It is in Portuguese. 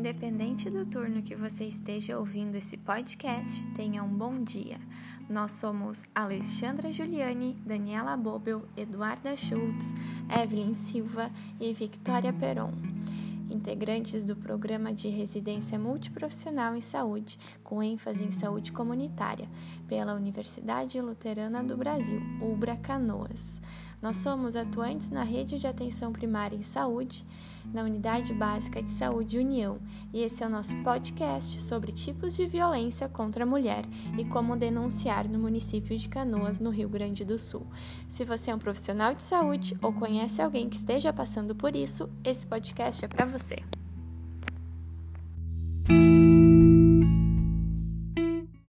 Independente do turno que você esteja ouvindo esse podcast, tenha um bom dia. Nós somos Alexandra Giuliani, Daniela Bobel, Eduarda Schultz, Evelyn Silva e Victoria Peron integrantes do programa de residência multiprofissional em saúde, com ênfase em saúde comunitária, pela Universidade Luterana do Brasil, UBRA Canoas. Nós somos atuantes na rede de atenção primária em saúde, na Unidade Básica de Saúde União, e esse é o nosso podcast sobre tipos de violência contra a mulher e como denunciar no município de Canoas, no Rio Grande do Sul. Se você é um profissional de saúde ou conhece alguém que esteja passando por isso, esse podcast é para você.